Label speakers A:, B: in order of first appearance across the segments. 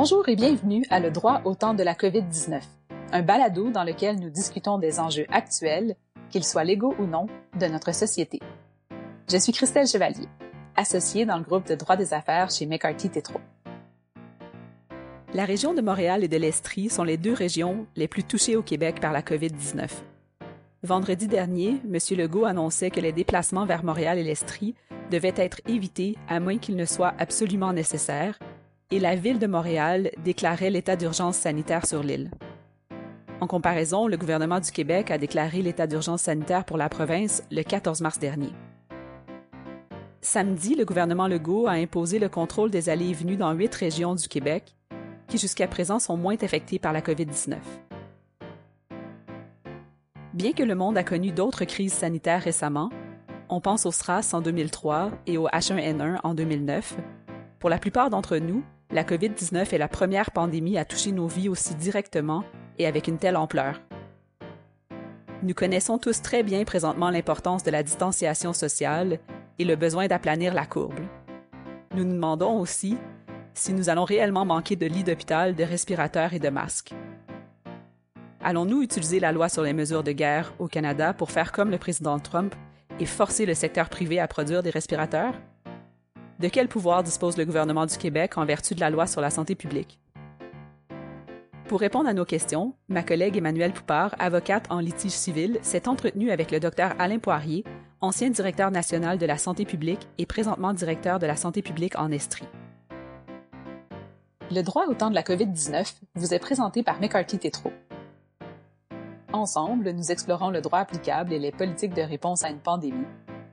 A: Bonjour et bienvenue à Le droit au temps de la COVID-19, un balado dans lequel nous discutons des enjeux actuels, qu'ils soient légaux ou non, de notre société. Je suis Christelle Chevalier, associée dans le groupe de droit des affaires chez McCarthy Tétro. La région de Montréal et de l'Estrie sont les deux régions les plus touchées au Québec par la COVID-19. Vendredi dernier, M. Legault annonçait que les déplacements vers Montréal et l'Estrie devaient être évités à moins qu'ils ne soient absolument nécessaires, et la ville de Montréal déclarait l'état d'urgence sanitaire sur l'île. En comparaison, le gouvernement du Québec a déclaré l'état d'urgence sanitaire pour la province le 14 mars dernier. Samedi, le gouvernement Legault a imposé le contrôle des allées et venues dans huit régions du Québec, qui jusqu'à présent sont moins affectées par la COVID-19. Bien que le monde a connu d'autres crises sanitaires récemment, on pense au SRAS en 2003 et au H1N1 en 2009, pour la plupart d'entre nous, la COVID-19 est la première pandémie à toucher nos vies aussi directement et avec une telle ampleur. Nous connaissons tous très bien présentement l'importance de la distanciation sociale et le besoin d'aplanir la courbe. Nous nous demandons aussi si nous allons réellement manquer de lits d'hôpital, de respirateurs et de masques. Allons-nous utiliser la loi sur les mesures de guerre au Canada pour faire comme le président Trump et forcer le secteur privé à produire des respirateurs? De quel pouvoir dispose le gouvernement du Québec en vertu de la loi sur la santé publique? Pour répondre à nos questions, ma collègue Emmanuelle Poupard, avocate en litige civil, s'est entretenue avec le docteur Alain Poirier, ancien directeur national de la santé publique et présentement directeur de la santé publique en Estrie. Le droit au temps de la COVID-19 vous est présenté par McCarthy Tétro. Ensemble, nous explorons le droit applicable et les politiques de réponse à une pandémie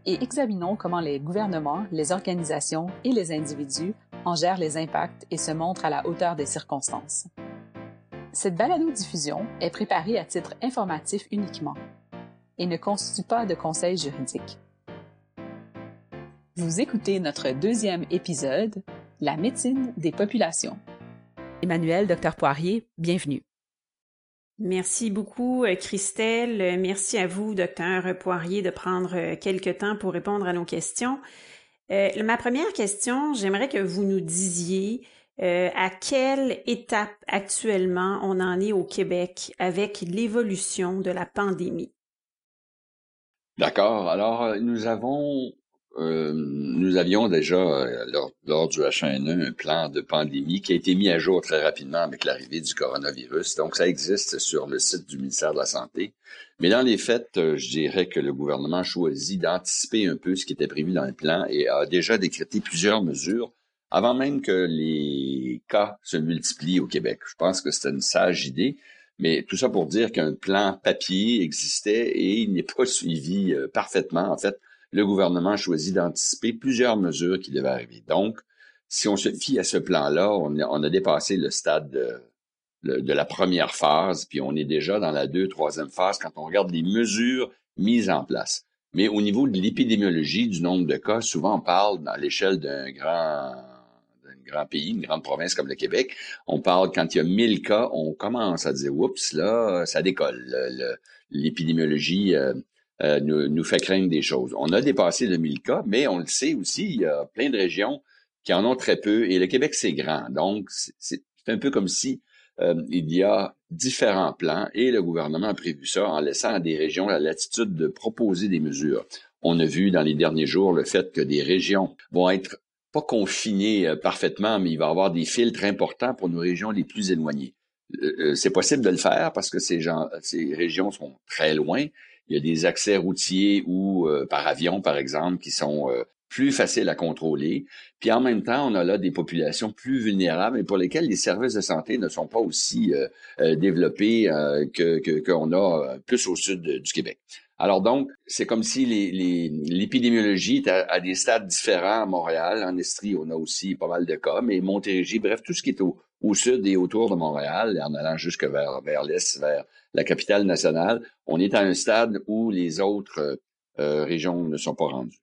A: et examinons comment les gouvernements, les organisations et les individus en gèrent les impacts et se montrent à la hauteur des circonstances. Cette balado-diffusion est préparée à titre informatif uniquement et ne constitue pas de conseil juridique. Vous écoutez notre deuxième épisode, La médecine des populations. Emmanuel, docteur Poirier, bienvenue.
B: Merci beaucoup, euh, Christelle. Merci à vous, docteur Poirier, de prendre euh, quelques temps pour répondre à nos questions. Euh, ma première question, j'aimerais que vous nous disiez à quelle étape actuellement on en est au Québec avec l'évolution de la pandémie?
C: D'accord. Alors, nous avons euh, nous avions déjà, euh, lors, du H1N1, un plan de pandémie qui a été mis à jour très rapidement avec l'arrivée du coronavirus. Donc, ça existe sur le site du ministère de la Santé. Mais dans les faits, euh, je dirais que le gouvernement a choisi d'anticiper un peu ce qui était prévu dans le plan et a déjà décrété plusieurs mesures avant même que les cas se multiplient au Québec. Je pense que c'était une sage idée. Mais tout ça pour dire qu'un plan papier existait et il n'est pas suivi parfaitement. En fait, le gouvernement a choisi d'anticiper plusieurs mesures qui devaient arriver. Donc, si on se fie à ce plan-là, on, a, dépassé le stade de, la première phase, puis on est déjà dans la deux, troisième phase quand on regarde les mesures mises en place. Mais au niveau de l'épidémiologie, du nombre de cas, souvent on parle à l'échelle d'un grand grand pays, une grande province comme le Québec, on parle quand il y a 1000 cas, on commence à dire oups là, ça décolle. L'épidémiologie euh, euh, nous, fait craindre des choses. On a dépassé le 1000 cas, mais on le sait aussi, il y a plein de régions qui en ont très peu, et le Québec, c'est grand. Donc, c'est un peu comme si euh, il y a différents plans, et le gouvernement a prévu ça en laissant à des régions la latitude de proposer des mesures. On a vu dans les derniers jours le fait que des régions vont être pas confinées euh, parfaitement, mais il va y avoir des filtres importants pour nos régions les plus éloignées. c'est possible de le faire parce que ces, gens, ces régions sont très loin il y a des accès routiers ou euh, par avion, par exemple, qui sont euh, plus faciles à contrôler. Puis en même temps, on a là des populations plus vulnérables et pour lesquelles les services de santé ne sont pas aussi euh, développés que qu'on a plus au sud du Québec. Alors donc, c'est comme si l'épidémiologie les, était à, des stades différents à Montréal. En Estrie, on a aussi pas mal de cas, mais Montérégie, bref, tout ce qui est au, au sud et autour de Montréal, en allant jusque vers, vers l'est, vers la capitale nationale, on est à un stade où les autres euh, régions ne sont pas rendues.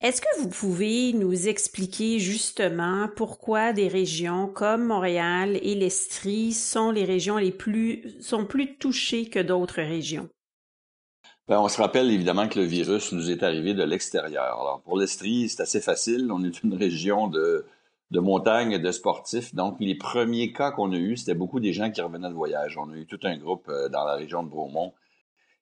B: Est-ce que vous pouvez nous expliquer justement pourquoi des régions comme Montréal et l'Estrie sont les régions les plus sont plus touchées que d'autres régions?
C: Ben, on se rappelle évidemment que le virus nous est arrivé de l'extérieur. Alors pour l'Estrie, c'est assez facile. On est une région de de montagne, de sportifs. Donc, les premiers cas qu'on a eus, c'était beaucoup des gens qui revenaient de voyage. On a eu tout un groupe euh, dans la région de Bromont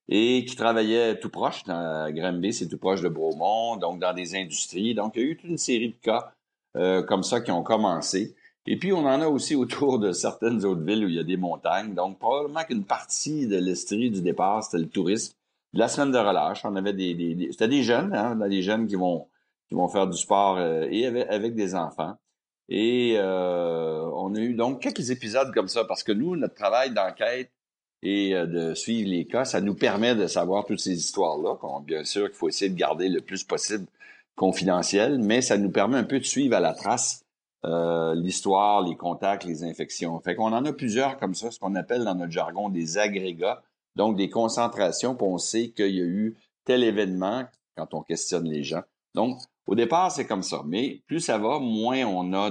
C: et qui travaillaient tout proche, dans Granby, c'est tout proche de Bromont, donc dans des industries. Donc, il y a eu toute une série de cas euh, comme ça qui ont commencé. Et puis, on en a aussi autour de certaines autres villes où il y a des montagnes. Donc, probablement qu'une partie de l'estrie du départ, c'était le tourisme. La semaine de relâche, on avait des... des, c'était des jeunes, hein, des jeunes qui vont qui vont faire du sport euh, et avec, des enfants. Et euh, on a eu donc quelques épisodes comme ça parce que nous, notre travail d'enquête et euh, de suivre les cas, ça nous permet de savoir toutes ces histoires-là. Bien sûr qu'il faut essayer de garder le plus possible confidentiel, mais ça nous permet un peu de suivre à la trace euh, l'histoire, les contacts, les infections. Fait qu'on en a plusieurs comme ça, ce qu'on appelle dans notre jargon des agrégats, donc des concentrations, puis on sait qu'il y a eu tel événement quand on questionne les gens. Donc, au départ, c'est comme ça, mais plus ça va, moins on a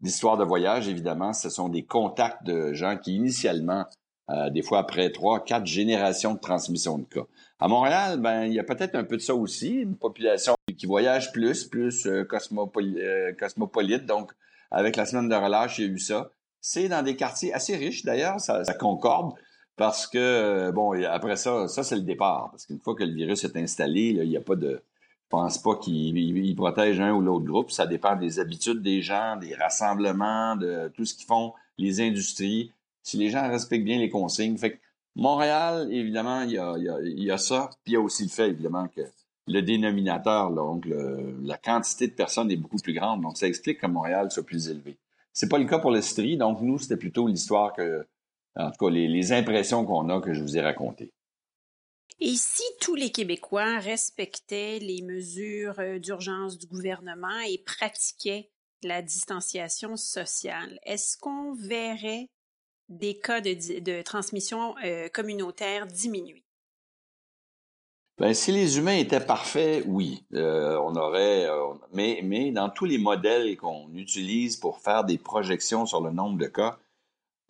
C: d'histoires de voyage, évidemment. Ce sont des contacts de gens qui, initialement, euh, des fois après trois, quatre générations de transmission de cas. À Montréal, ben il y a peut-être un peu de ça aussi, une population qui voyage plus, plus euh, euh, cosmopolite. Donc, avec la semaine de relâche, il y a eu ça. C'est dans des quartiers assez riches, d'ailleurs, ça, ça, concorde, parce que, bon, après ça, ça, c'est le départ. Parce qu'une fois que le virus est installé, là, il n'y a pas de pense pas qu'ils protègent un ou l'autre groupe. Ça dépend des habitudes des gens, des rassemblements, de tout ce qu'ils font, les industries. Si les gens respectent bien les consignes. Fait que Montréal, évidemment, il y a, y a, ça. Puis il y a aussi le fait, évidemment, que le dénominateur, donc la quantité de personnes est beaucoup plus grande. Donc, ça explique que Montréal soit plus élevé. C'est pas le cas pour l'Estrie. Donc, nous, c'était plutôt l'histoire que, en tout cas, les impressions qu'on a que je vous ai racontées.
B: Et si tous les Québécois respectaient les mesures euh, d'urgence du gouvernement et pratiquaient la distanciation sociale, est-ce qu'on verrait des cas de, transmission euh, communautaire diminuer?
C: Ben, si les humains étaient parfaits, oui, euh, on aurait. mais, mais dans tous les modèles qu'on utilise pour faire des projections sur le nombre de cas,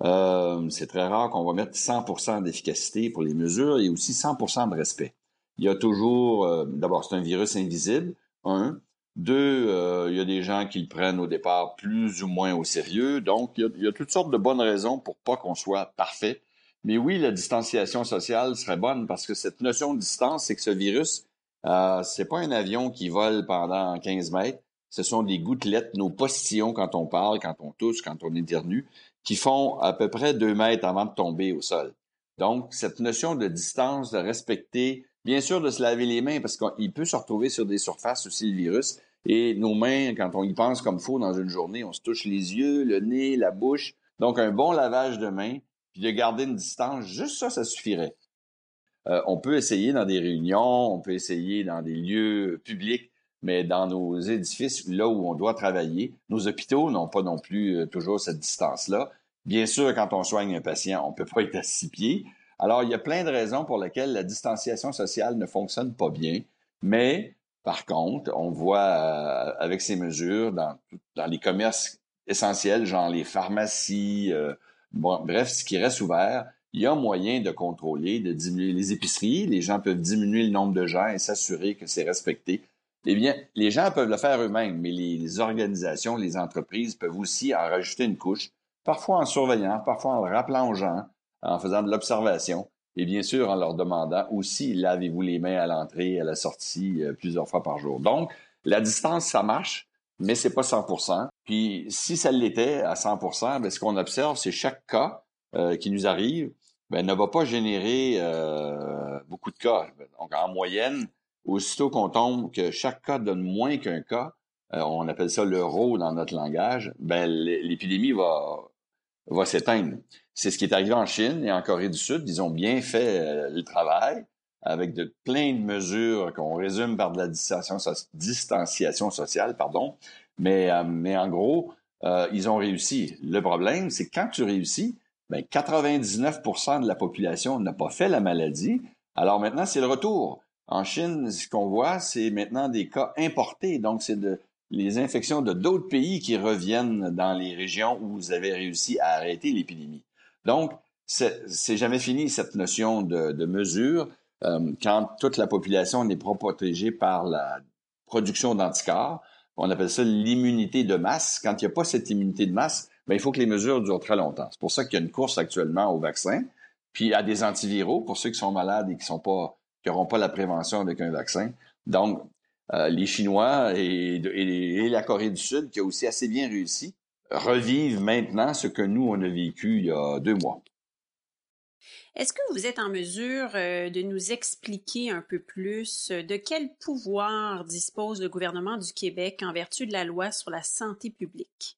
C: euh, c'est très rare qu'on va mettre 100% d'efficacité pour les mesures et aussi 100% de respect. Il y a toujours, euh, d'abord, c'est un virus invisible, un. Deux, euh, il y a des gens qui le prennent au départ plus ou moins au sérieux. Donc, il y a, toutes sortes de bonnes raisons pour pas qu'on soit parfait. Mais oui, la distanciation sociale serait bonne parce que cette notion de distance, c'est que ce virus, euh, c'est pas un avion qui vole pendant 15 mètres. Ce sont des gouttelettes, nos postillons quand on parle, quand on tousse, quand on éternue qui font à peu près deux mètres avant de tomber au sol. Donc, cette notion de distance, de respecter, bien sûr de se laver les mains parce qu'il peut se retrouver sur des surfaces aussi le virus. Et nos mains, quand on y pense comme faut dans une journée, on se touche les yeux, le nez, la bouche. Donc, un bon lavage de mains, puis de garder une distance, juste ça, ça suffirait. Euh, on peut essayer dans des réunions, on peut essayer dans des lieux publics mais dans nos édifices, là où on doit travailler, nos hôpitaux n'ont pas non plus euh, toujours cette distance-là. Bien sûr, quand on soigne un patient, on ne peut pas être à six pieds. Alors, il y a plein de raisons pour lesquelles la distanciation sociale ne fonctionne pas bien, mais par contre, on voit euh, avec ces mesures dans, dans les commerces essentiels, genre les pharmacies, euh, bref, ce qui reste ouvert, il y a moyen de contrôler, de diminuer les épiceries. Les gens peuvent diminuer le nombre de gens et s'assurer que c'est respecté. Eh bien, les gens peuvent le faire eux-mêmes, mais les organisations, les entreprises peuvent aussi en rajouter une couche, parfois en surveillant, parfois en le gens, en faisant de l'observation, et bien sûr en leur demandant aussi lavez-vous les mains à l'entrée à la sortie euh, plusieurs fois par jour. Donc, la distance, ça marche, mais c'est pas 100%. Puis, si ça l'était à 100%, bien, ce qu'on observe, c'est chaque cas euh, qui nous arrive ben, ne va pas générer euh, beaucoup de cas. Donc, en moyenne, aussitôt qu'on tombe que chaque cas donne moins qu'un cas, euh, on appelle ça l'euro dans notre langage, ben l'épidémie va, va s'éteindre. C'est ce qui est arrivé en Chine et en Corée du Sud. Ils ont bien fait euh, le travail avec de plein de mesures qu'on résume par de la distanciation, sociale, pardon. Mais, euh, mais en gros, ils ont réussi. Le problème, c'est quand tu réussis, ben 99% de la population n'a pas fait la maladie. Alors maintenant, c'est le retour. En Chine, ce qu'on voit, c'est maintenant des cas importés. Donc, c'est de les infections de d'autres pays qui reviennent dans les régions où vous avez réussi à arrêter l'épidémie. Donc, c'est jamais fini cette notion de, mesure euh, quand toute la population n'est pas protégée par la production d'anticorps. On appelle ça l'immunité de masse. Quand il n'y a pas cette immunité de masse, ben, il faut que les mesures durent très longtemps. C'est pour ça qu'il y a une course actuellement au vaccin, puis à des antiviraux pour ceux qui sont malades et qui sont pas, qui n'auront pas la prévention avec un vaccin. Donc, euh, les Chinois et, la Corée du Sud, qui a aussi assez bien réussi, revivent maintenant ce que nous, on a vécu il y a deux mois.
B: Est-ce que vous êtes en mesure euh, de nous expliquer un peu plus euh, de quel pouvoir dispose le gouvernement du Québec en vertu de la loi sur la santé publique?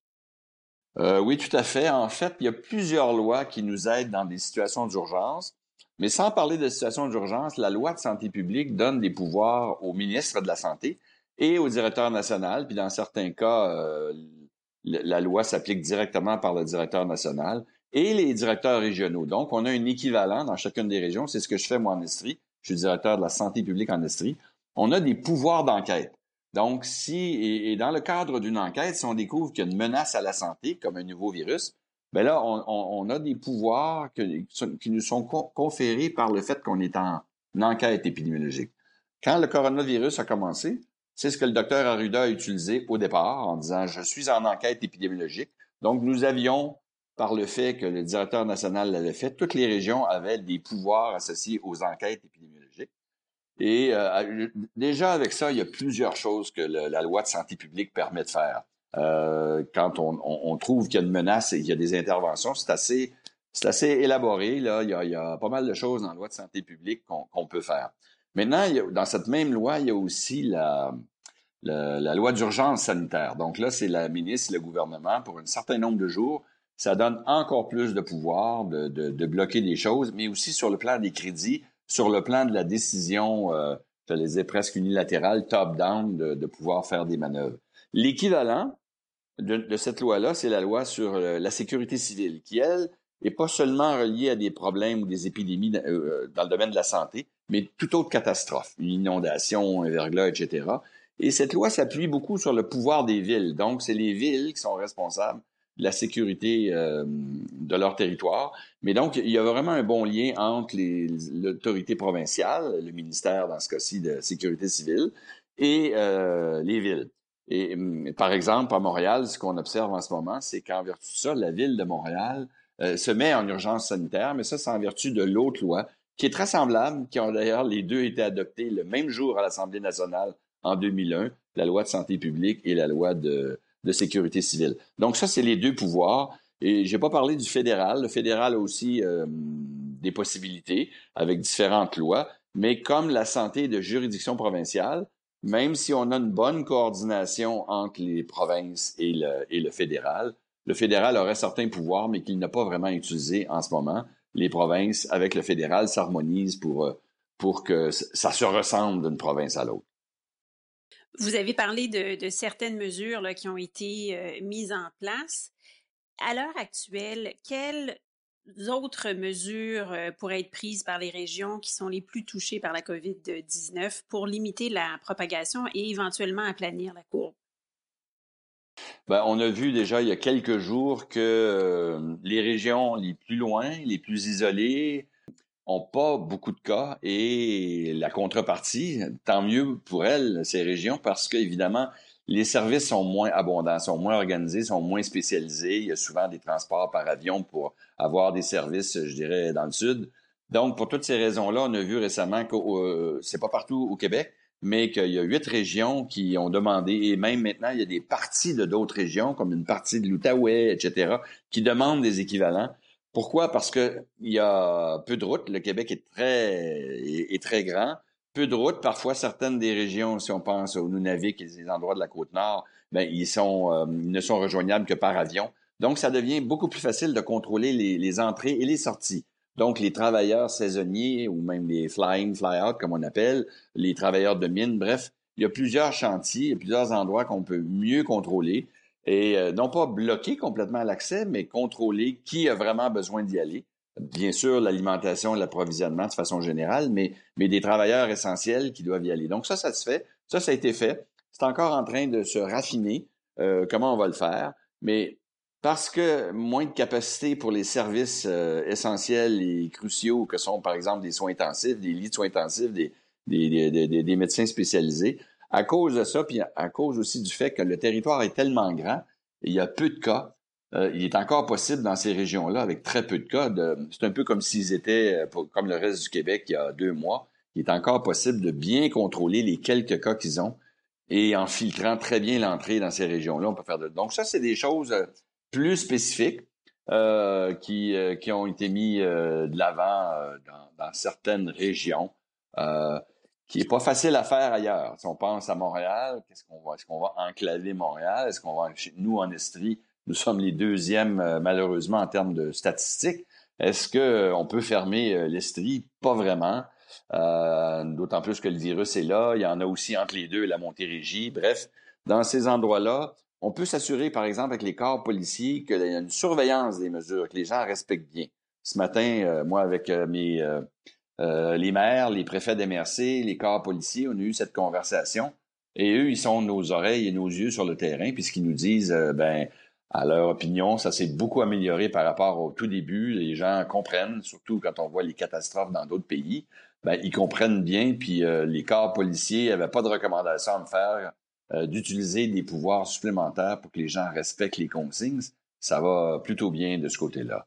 C: oui, tout à fait. En fait, il y a plusieurs lois qui nous aident dans des situations d'urgence. Mais sans parler de situation d'urgence, la loi de santé publique donne des pouvoirs au ministre de la Santé et au directeur national. Puis dans certains cas, euh, la loi s'applique directement par le directeur national et les directeurs régionaux. Donc, on a un équivalent dans chacune des régions. C'est ce que je fais moi en Estrie. Je suis directeur de la santé publique en Estrie. On a des pouvoirs d'enquête. Donc, si, et dans le cadre d'une enquête, si on découvre qu'il y a une menace à la santé, comme un nouveau virus, ben là, on, a des pouvoirs qui nous sont conférés par le fait qu'on est en enquête épidémiologique. Quand le coronavirus a commencé, c'est ce que le docteur Arruda a utilisé au départ en disant je suis en enquête épidémiologique. Donc nous avions, par le fait que le directeur national l'avait fait, toutes les régions avaient des pouvoirs associés aux enquêtes épidémiologiques. Et euh, déjà avec ça, il y a plusieurs choses que la loi de santé publique permet de faire. Euh, quand on, trouve qu'il y a une menace et qu'il y a des interventions, c'est assez, c'est assez élaboré. Là. Il, y a, pas mal de choses dans la loi de santé publique qu'on, peut faire. Maintenant, dans cette même loi, il y a aussi la, la, loi d'urgence sanitaire. Donc là, c'est la ministre, le gouvernement, pour un certain nombre de jours, ça donne encore plus de pouvoir de, de, bloquer des choses, mais aussi sur le plan des crédits, sur le plan de la décision, euh, je les ai presque unilatérale, top-down, de, de pouvoir faire des manœuvres. L'équivalent, de, cette loi-là, c'est la loi sur euh, la sécurité civile, qui, elle, n'est pas seulement reliée à des problèmes ou des épidémies euh, euh, dans le domaine de la santé, mais toute autre catastrophe, une inondation, un verglas, etc. Et cette loi s'appuie beaucoup sur le pouvoir des villes. Donc, c'est les villes qui sont responsables de la sécurité de leur territoire. Mais donc, il y a vraiment un bon lien entre l'autorité provinciale, le ministère dans ce cas-ci de sécurité civile, et les villes. Et hum, par exemple, à Montréal, ce qu'on observe en ce moment, c'est qu'en vertu de ça, la ville de Montréal euh, se met en urgence sanitaire, mais ça, c'est en vertu de l'autre loi, qui est très semblable, qui ont d'ailleurs les deux été adoptés le même jour à l'Assemblée nationale en 2001, la loi de santé publique et la loi de, de sécurité civile. Donc ça, c'est les deux pouvoirs. Et j'ai pas parlé du fédéral. Le fédéral a aussi euh, des possibilités avec différentes lois, mais comme la santé de juridiction provinciale, même si on a une bonne coordination entre les provinces et le, fédéral, le fédéral aurait certains pouvoirs, mais qu'il n'a pas vraiment utilisé en ce moment. Les provinces, avec le fédéral, s'harmonisent pour, euh, que ça se ressemble d'une province à l'autre.
B: Vous avez parlé de, certaines mesures qui ont été euh, mises en place. À l'heure actuelle, quelles autres mesures euh, pourraient être prises par les régions qui sont les plus touchées par la COVID-19 pour limiter la propagation et éventuellement aplanir la courbe?
C: Ben, on a vu déjà il y a quelques jours que euh, les régions les plus loin, les plus isolées, ont pas beaucoup de cas et la contrepartie, tant mieux pour elles, ces régions, parce qu'évidemment, les services sont moins abondants, sont moins organisés, sont moins spécialisés. Il y a souvent des transports par avion pour avoir des services, je dirais, dans le sud. Donc, pour toutes ces raisons-là, on a vu récemment que euh, c'est pas partout au Québec, mais qu'il y a huit régions qui ont demandé, et même maintenant, il y a des parties de d'autres régions, comme une partie de l'Outaouais, etc., qui demandent des équivalents. Pourquoi? Parce que il y a peu de routes. Le Québec est très, est très grand peu de routes. Parfois, certaines des régions, si on pense au Nunavik et les endroits de la côte nord, ben, euh, ils ne sont rejoignables que par avion. Donc, ça devient beaucoup plus facile de contrôler les, entrées et les sorties. Donc, les travailleurs saisonniers ou même les fly-in, fly-out, comme on appelle, les travailleurs de mine, bref, il y a plusieurs chantiers, a plusieurs endroits qu'on peut mieux contrôler et euh, non pas bloquer complètement l'accès, mais contrôler qui a vraiment besoin d'y aller bien sûr l'alimentation et l'approvisionnement de façon générale, mais, des travailleurs essentiels qui doivent y aller. Donc ça, ça se fait. Ça, ça a été fait. C'est encore en train de se raffiner euh, comment on va le faire, mais parce que moins de capacité pour les services euh, essentiels et cruciaux que sont, par exemple, des soins intensifs, des lits de soins intensifs, des, des médecins spécialisés, à cause de ça, puis à cause aussi du fait que le territoire est tellement grand, il y a peu de cas. Euh, il est encore possible dans ces régions-là, avec très peu de cas, c'est un peu comme s'ils étaient, euh, comme le reste du Québec il y a deux mois, il est encore possible de bien contrôler les quelques cas qu'ils ont et en filtrant très bien l'entrée dans ces régions-là, on peut faire de... Donc ça, c'est des choses euh, plus spécifiques qui, qui ont été mis de l'avant dans, dans, certaines régions qui est pas facile à faire ailleurs. Si on pense à Montréal, qu'est-ce qu'on va, est-ce qu'on va enclaver Montréal? Est-ce qu'on va, nous, en Estrie, nous sommes les deuxièmes, euh, malheureusement, en termes de statistiques. Est-ce qu'on euh, peut fermer euh, l'Estrie? Pas vraiment. D'autant plus que le virus est là. Il y en a aussi entre les deux la Montérégie. Bref, dans ces endroits-là, on peut s'assurer, par exemple, avec les corps policiers, qu'il y a une surveillance des mesures, que les gens respectent bien. Ce matin, moi, avec mes les maires, les préfets d'MRC, les corps policiers, on a eu cette conversation. Et eux, ils sont nos oreilles et nos yeux sur le terrain, puisqu'ils nous disent, ben, à leur opinion, ça s'est beaucoup amélioré par rapport au tout début. Les gens comprennent, surtout quand on voit les catastrophes dans d'autres pays, ben, ils comprennent bien. Puis euh, les corps policiers n'avaient pas de recommandation à me faire d'utiliser des pouvoirs supplémentaires pour que les gens respectent les consignes. Ça va plutôt bien de ce côté-là.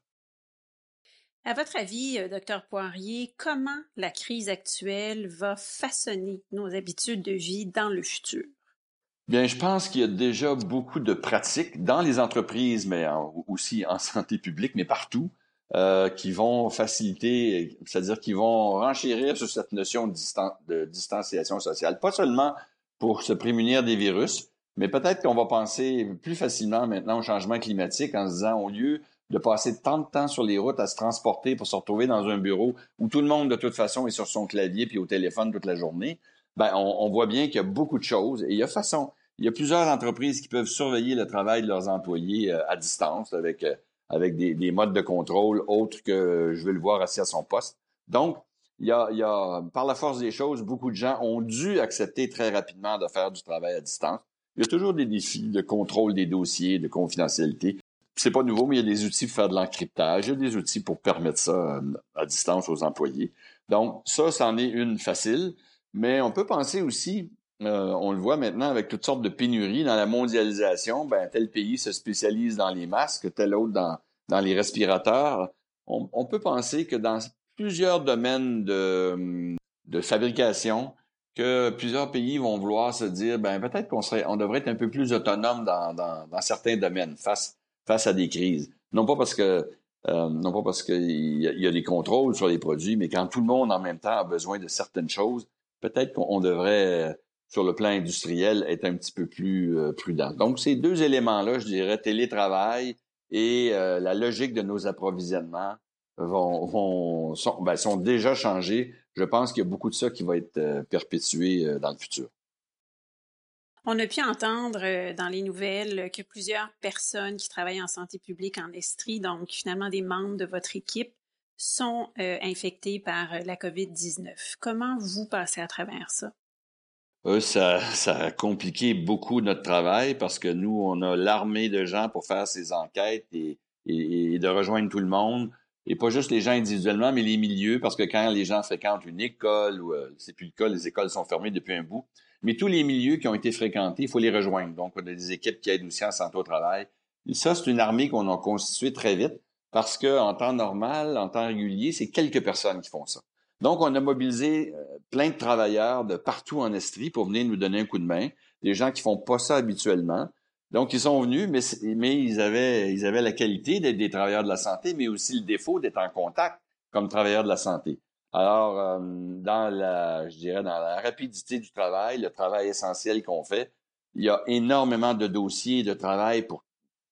B: À votre avis, euh, docteur Poirier, comment la crise actuelle va façonner nos habitudes de vie dans le futur?
C: Bien, je pense qu'il y a déjà beaucoup de pratiques dans les entreprises, mais aussi en santé publique, mais partout, euh, qui vont faciliter, c'est-à-dire qui vont renchérir sur cette notion de, distanciation sociale. Pas seulement pour se prémunir des virus, mais peut-être qu'on va penser plus facilement maintenant au changement climatique en se disant, au lieu de passer tant de temps sur les routes à se transporter pour se retrouver dans un bureau où tout le monde, de toute façon, est sur son clavier puis au téléphone toute la journée, ben, on, voit bien qu'il y a beaucoup de choses. Et il y a façon, il y a plusieurs entreprises qui peuvent surveiller le travail de leurs employés euh, à distance avec, euh, avec des, modes de contrôle autres que je veux le voir assis à son poste. Donc, il y, a, il y a, par la force des choses, beaucoup de gens ont dû accepter très rapidement de faire du travail à distance. Il y a toujours des défis de contrôle des dossiers, de confidentialité c'est pas nouveau, mais il y a des outils pour faire de l'encryptage, il y a des outils pour permettre ça euh, à distance aux employés. Donc, ça, c'en est une facile, mais on peut penser aussi, euh, on le voit maintenant avec toutes sortes de pénuries dans la mondialisation, ben, tel pays se spécialise dans les masques, tel autre dans, dans les respirateurs. On, peut penser que dans plusieurs domaines de, de fabrication, que plusieurs pays vont vouloir se dire, ben peut-être qu'on serait, on devrait être un peu plus autonome dans, dans, dans certains domaines face face à des crises. Non pas parce que euh, non pas parce qu'il y, y, a des contrôles sur les produits, mais quand tout le monde en même temps a besoin de certaines choses, peut-être qu'on devrait, sur le plan industriel, être un petit peu plus euh, prudent. Donc, ces deux éléments-là, je dirais, télétravail et euh, la logique de nos approvisionnements vont, ben, sont déjà changés. Je pense qu'il y a beaucoup de ça qui va être perpétué dans le futur.
B: On a pu entendre euh, dans les nouvelles que plusieurs personnes qui travaillent en santé publique en Estrie, donc finalement des membres de votre équipe, sont euh, infectés par euh, la COVID-19. Comment vous passez à travers ça?
C: ça, ça a compliqué beaucoup notre travail parce que nous, on a l'armée de gens pour faire ces enquêtes et, et, de rejoindre tout le monde. Et pas juste les gens individuellement, mais les milieux, parce que quand les gens fréquentent une école ou c'est plus le cas, les écoles sont fermées depuis un bout, mais tous les milieux qui ont été fréquentés, il faut les rejoindre. Donc, on a des équipes qui aident aussi en santé au travail. Et ça, c'est une armée qu'on a constituée très vite parce qu'en temps normal, en temps régulier, c'est quelques personnes qui font ça. Donc, on a mobilisé euh, plein de travailleurs de partout en Estrie pour venir nous donner un coup de main. Des gens qui font pas ça habituellement. Donc, ils sont venus, mais, mais ils, avaient, ils avaient la qualité d'être des travailleurs de la santé, mais aussi le défaut d'être en contact comme travailleurs de la santé. Alors, euh, dans la, je dirais, dans la rapidité du travail, le travail essentiel qu'on fait, il y a énormément de dossiers de travail pour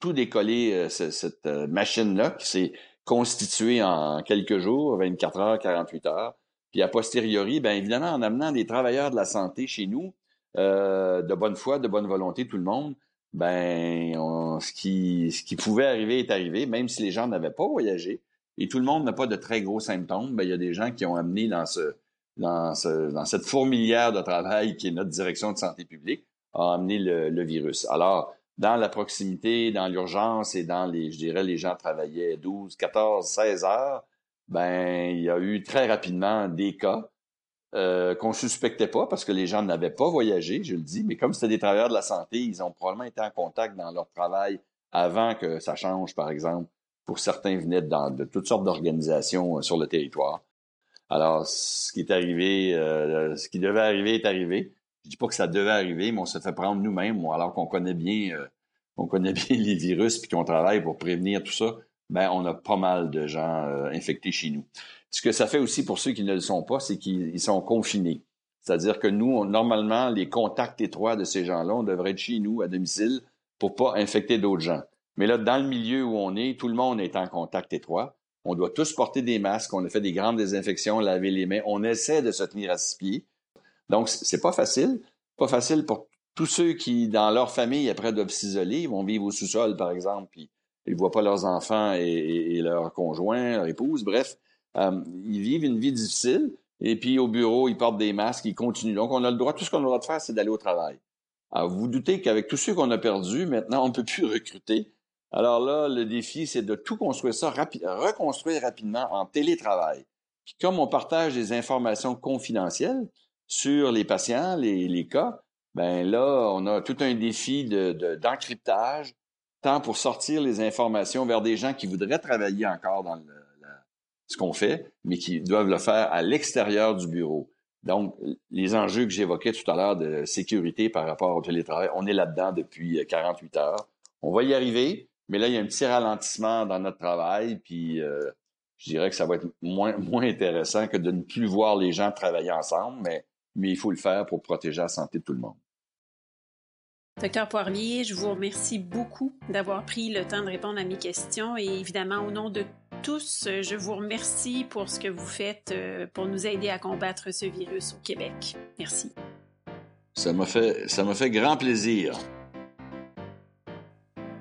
C: tout décoller euh, cette euh, machine-là qui s'est constituée en quelques jours, 24 heures, 48 heures. Puis a posteriori, bien évidemment, en amenant des travailleurs de la santé chez nous, de bonne foi, de bonne volonté, tout le monde, ben ce qui ce qui pouvait arriver est arrivé, même si les gens n'avaient pas voyagé et tout le monde n'a pas de très gros symptômes, ben, il y a des gens qui ont amené dans ce, dans, ce, dans cette fourmilière de travail qui est notre direction de santé publique, a amené le, virus. Alors, dans la proximité, dans l'urgence et dans les, je dirais, les gens travaillaient 12, 14, 16 heures, ben, il y a eu très rapidement des cas euh, qu'on suspectait pas parce que les gens n'avaient pas voyagé, je le dis, mais comme c'était des travailleurs de la santé, ils ont probablement été en contact dans leur travail avant que ça change, par exemple. Pour certains, venaient de toutes sortes d'organisations euh, sur le territoire. Alors, ce qui est arrivé, euh, ce qui devait arriver est arrivé. Je dis pas que ça devait arriver, mais on se fait prendre nous-mêmes, alors qu'on connaît bien, on connaît bien les virus puis qu'on travaille pour prévenir tout ça. Ben, on a pas mal de gens infectés chez nous. Ce que ça fait aussi pour ceux qui ne le sont pas, c'est qu'ils sont confinés. C'est-à-dire que nous, normalement, les contacts étroits de ces gens-là, on devrait être chez nous, à domicile, pour pas infecter d'autres gens. Mais là, dans le milieu où on est, tout le monde est en contact étroit. On doit tous porter des masques, on a fait des grandes désinfections, laver les mains, on essaie de se tenir à six pieds. Donc, c'est pas facile. Pas facile pour tous ceux qui, dans leur famille, après, doivent s'isoler, ils vont vivre au sous-sol, par exemple, puis ils voient pas leurs enfants et, leurs conjoints, leur épouse, bref. Ils vivent une vie difficile et puis au bureau, ils portent des masques, ils continuent. Donc, on a le droit, tout ce qu'on a le droit de faire, c'est d'aller au travail. Alors, vous, vous doutez qu'avec tous ceux qu'on a perdus, maintenant, on ne peut plus recruter. Alors là, le défi, c'est de tout construire ça, reconstruire rapidement en télétravail. Puis comme on partage des informations confidentielles sur les patients, les, cas, ben là, on a tout un défi d'encryptage, de, tant pour sortir les informations vers des gens qui voudraient travailler encore dans ce qu'on fait, mais qui doivent le faire à l'extérieur du bureau. Donc, les enjeux que j'évoquais tout à l'heure de sécurité par rapport au télétravail, on est là-dedans depuis 48 heures. On va y arriver, mais là, il y a un petit ralentissement dans notre travail, puis euh, je dirais que ça va être moins, moins intéressant que de ne plus voir les gens travailler ensemble, mais, mais il faut le faire pour protéger la santé de tout le monde.
B: Docteur Poirier, je vous remercie beaucoup d'avoir pris le temps de répondre à mes questions et évidemment au nom de tous, je vous remercie pour ce que vous faites euh, pour nous aider à combattre ce virus au Québec. Merci.
C: Ça m'a fait, ça m'a fait grand plaisir.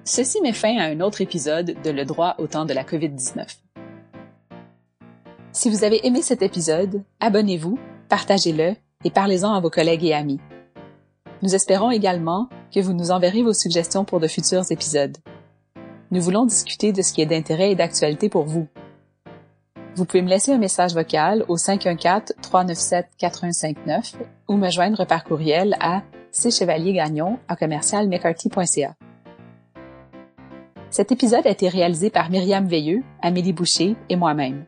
D: Ceci met fin à un autre épisode de Le droit au temps de la COVID-19. Si vous avez aimé cet épisode, abonnez-vous, partagez-le et parlez-en à vos collègues et amis. Nous espérons également que vous nous enverrez vos suggestions pour de futurs épisodes. Nous voulons discuter de ce qui est d'intérêt et d'actualité pour vous. Vous pouvez me laisser un message vocal au 514-397-4159 ou me joindre par courriel à cchevaliergagnon à commercialmccarthy.ca. Cet épisode a été réalisé par Myriam Veilleux, Amélie Boucher et moi-même.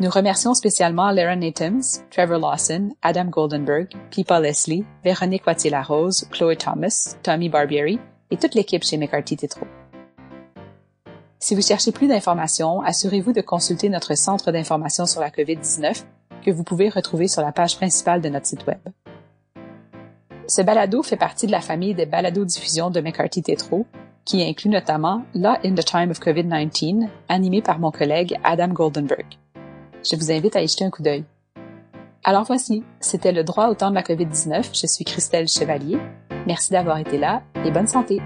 D: Nous remercions spécialement Laren Natums, Trevor Lawson, Adam Goldenberg, Pipa Leslie, Véronique Wattier-Larose, Chloe Thomas, Tommy Barbieri et toute l'équipe chez McCarthy Tétro. Si vous cherchez plus d'informations, assurez-vous de consulter notre centre d'information sur la COVID-19 que vous pouvez retrouver sur la page principale de notre site Web. Ce balado fait partie de la famille des balados-diffusion de McCarthy Tétro, qui inclut notamment Law in the Time of COVID-19, animé par mon collègue Adam Goldenberg. Je vous invite à y jeter un coup d'œil. Alors voici, c'était le droit au temps de la COVID-19. Je suis Christelle Chevalier. Merci d'avoir été là et bonne santé.